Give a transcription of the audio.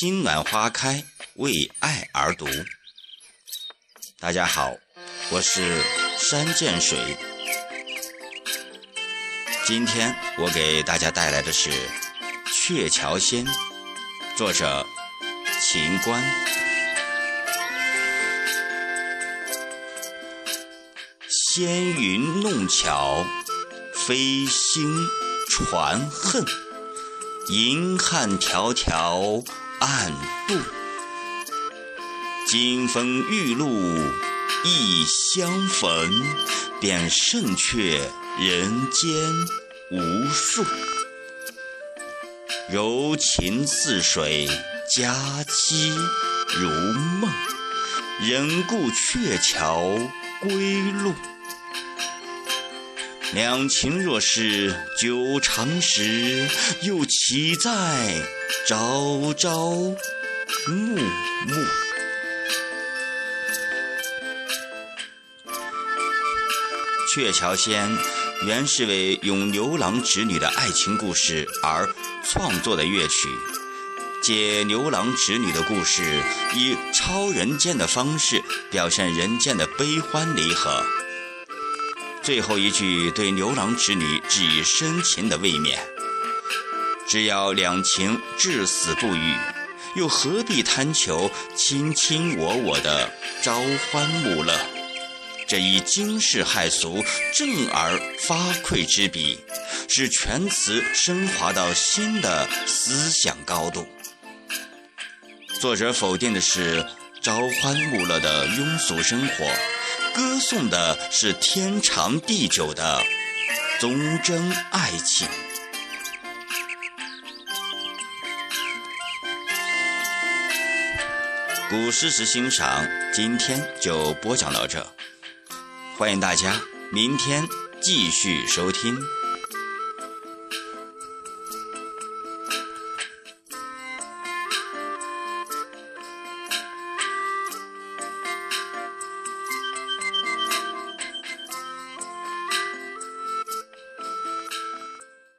心暖花开，为爱而读。大家好，我是山涧水。今天我给大家带来的是《鹊桥仙》，作者秦观。仙云弄巧，飞星传恨。银汉迢迢暗度，金风玉露一相逢，便胜却人间无数。柔情似水，佳期如梦，人顾鹊桥归路。两情若是久长时，又岂在朝朝暮暮？《鹊桥仙》原是为咏牛郎织女的爱情故事而创作的乐曲，借牛郎织女的故事，以超人间的方式表现人间的悲欢离合。最后一句对牛郎织女致以深情的慰勉。只要两情至死不渝，又何必贪求卿卿我我的朝欢暮乐？这一惊世骇俗、正而发聩之笔，使全词升华到新的思想高度。作者否定的是朝欢暮乐的庸俗生活。歌颂的是天长地久的忠贞爱情。古诗词欣赏，今天就播讲到这，欢迎大家明天继续收听。